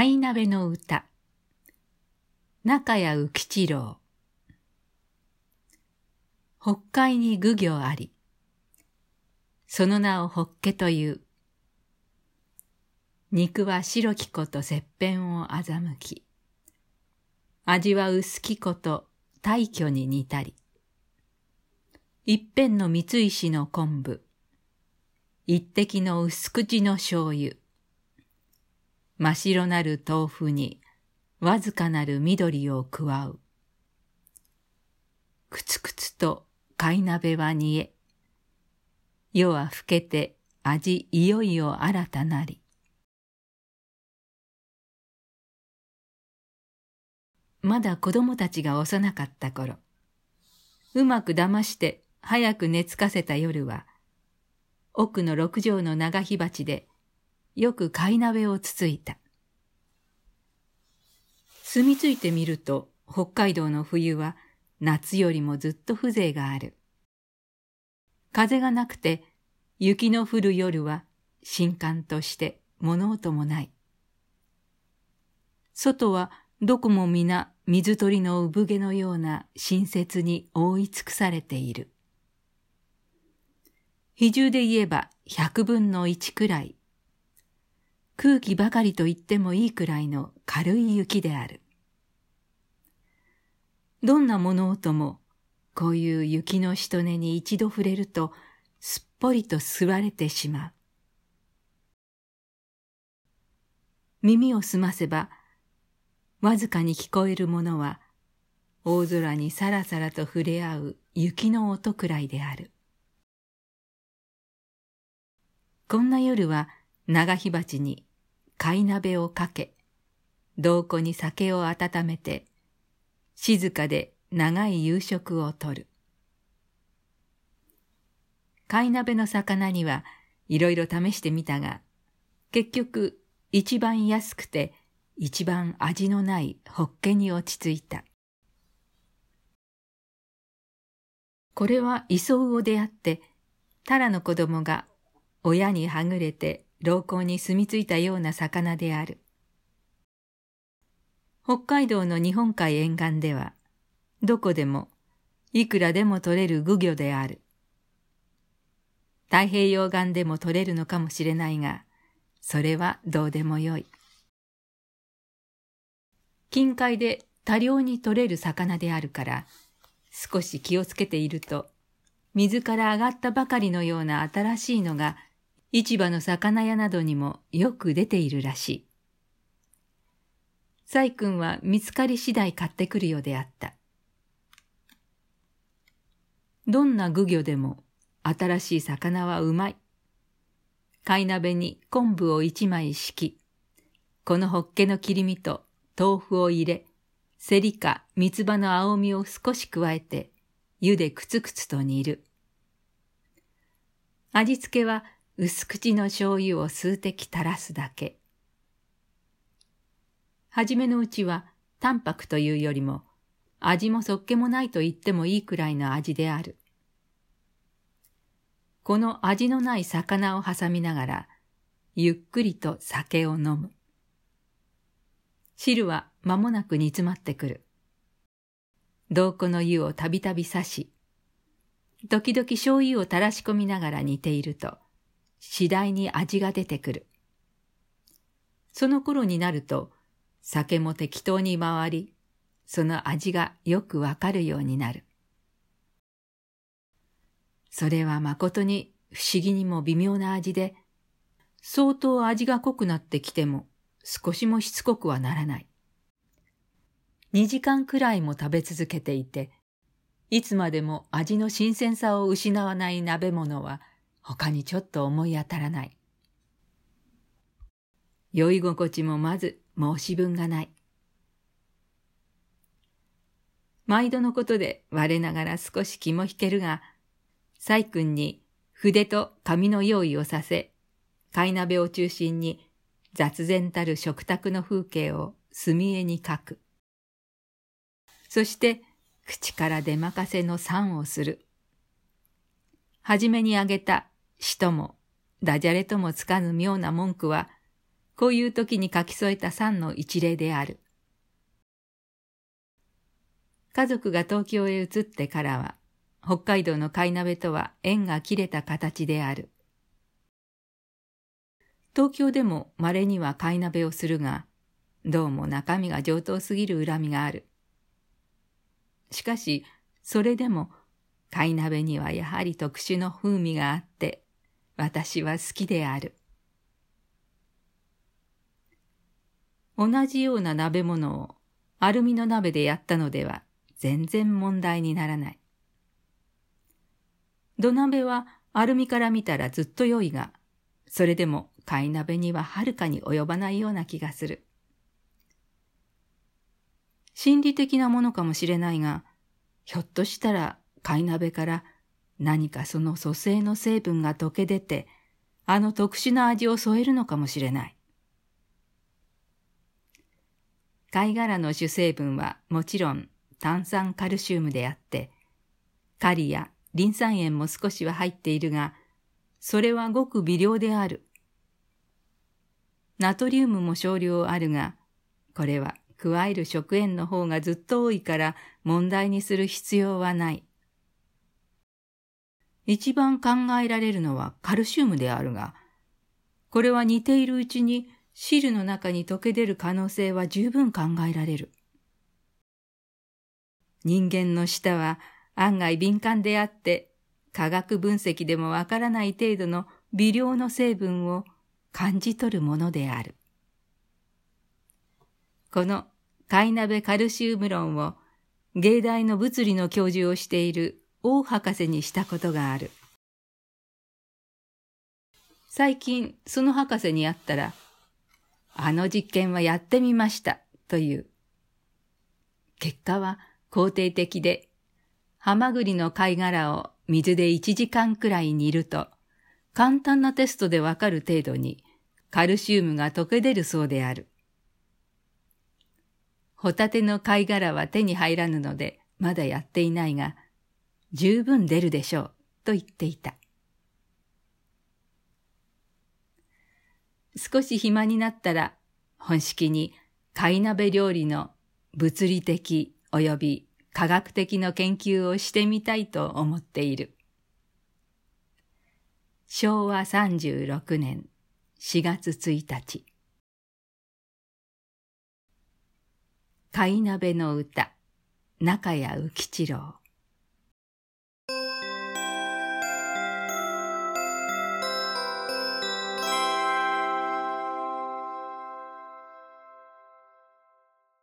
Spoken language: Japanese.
貝鍋の歌。中谷浮吉郎。北海に愚行あり。その名をホッケという。肉は白きこと切片を欺き。味は薄きこと大挙に似たり。一辺の三石の昆布。一滴の薄口の醤油。真っ白なる豆腐にわずかなる緑を加う。くつくつと貝鍋は煮え、夜は更けて味いよいよ新たなり。まだ子供たちが幼かった頃、うまく騙して早く寝つかせた夜は、奥の六畳の長火鉢でよく貝鍋をつついた。住み着いてみると北海道の冬は夏よりもずっと風情がある。風がなくて雪の降る夜は新刊として物音もない。外はどこも皆水鳥の産毛のような新雪に覆い尽くされている。比重で言えば百分の一くらい空気ばかりと言ってもいいくらいの軽い雪である。どんな物音もこういう雪のしとねに一度触れるとすっぽりと吸われてしまう。耳を澄ませばわずかに聞こえるものは大空にさらさらと触れ合う雪の音くらいである。こんな夜は長火鉢に貝鍋をかけ、洞庫に酒を温めて、静かで長い夕食をとる。貝鍋の魚にはいろいろ試してみたが、結局一番安くて一番味のないホッケに落ち着いた。これは磯魚であって、タラの子供が親にはぐれて老行に住み着いたような魚である。北海道の日本海沿岸では、どこでも、いくらでも取れる漁魚である。太平洋岸でも取れるのかもしれないが、それはどうでもよい。近海で多量に取れる魚であるから、少し気をつけていると、水から上がったばかりのような新しいのが市場の魚屋などにもよく出ているらしい。細君は見つかり次第買ってくるようであった。どんな漁業でも新しい魚はうまい。貝鍋に昆布を一枚敷き、このホッケの切り身と豆腐を入れ、セリか三つ葉の青みを少し加えて、湯でくつくつと煮る。味付けは薄口の醤油を数滴垂らすだけ。はじめのうちは淡白というよりも味もそっけもないと言ってもいいくらいの味である。この味のない魚を挟みながらゆっくりと酒を飲む。汁は間もなく煮詰まってくる。洞庫の湯をたびたび刺し、時々醤油を垂らし込みながら煮ていると、次第に味が出てくる。その頃になると、酒も適当に回り、その味がよくわかるようになる。それは誠に不思議にも微妙な味で、相当味が濃くなってきても少しもしつこくはならない。二時間くらいも食べ続けていて、いつまでも味の新鮮さを失わない鍋物は他にちょっと思い当たらない。酔い心地もまず申し分がない。毎度のことで我ながら少し気も引けるが、細君に筆と紙の用意をさせ、貝鍋を中心に雑然たる食卓の風景を墨絵に描く。そして口から出任せの賛をする。はじめに挙げた死ともダジャレともつかぬ妙な文句は、こういう時に書き添えた三の一例である。家族が東京へ移ってからは、北海道の貝鍋とは縁が切れた形である。東京でも稀には貝鍋をするが、どうも中身が上等すぎる恨みがある。しかし、それでも貝鍋にはやはり特殊の風味があって、私は好きである。同じような鍋物をアルミの鍋でやったのでは全然問題にならない。土鍋はアルミから見たらずっと良いが、それでも貝鍋にははるかに及ばないような気がする。心理的なものかもしれないが、ひょっとしたら貝鍋から何かその蘇生の成分が溶け出て、あの特殊な味を添えるのかもしれない。貝殻の主成分はもちろん炭酸カルシウムであって、カリやリン酸塩も少しは入っているが、それはごく微量である。ナトリウムも少量あるが、これは加える食塩の方がずっと多いから問題にする必要はない。一番考えられるのはカルシウムであるが、これは似ているうちに汁の中に溶け出る可能性は十分考えられる。人間の舌は案外敏感であって、化学分析でもわからない程度の微量の成分を感じ取るものである。この貝鍋カルシウム論を芸大の物理の教授をしている王博士にしたことがある。最近その博士に会ったら、あの実験はやってみましたという。結果は肯定的で、ハマグリの貝殻を水で1時間くらい煮ると、簡単なテストでわかる程度にカルシウムが溶け出るそうである。ホタテの貝殻は手に入らぬのでまだやっていないが、十分出るでしょう、と言っていた。少し暇になったら、本式に貝鍋料理の物理的及び科学的の研究をしてみたいと思っている。昭和36年4月1日貝鍋の歌中谷浮吉郎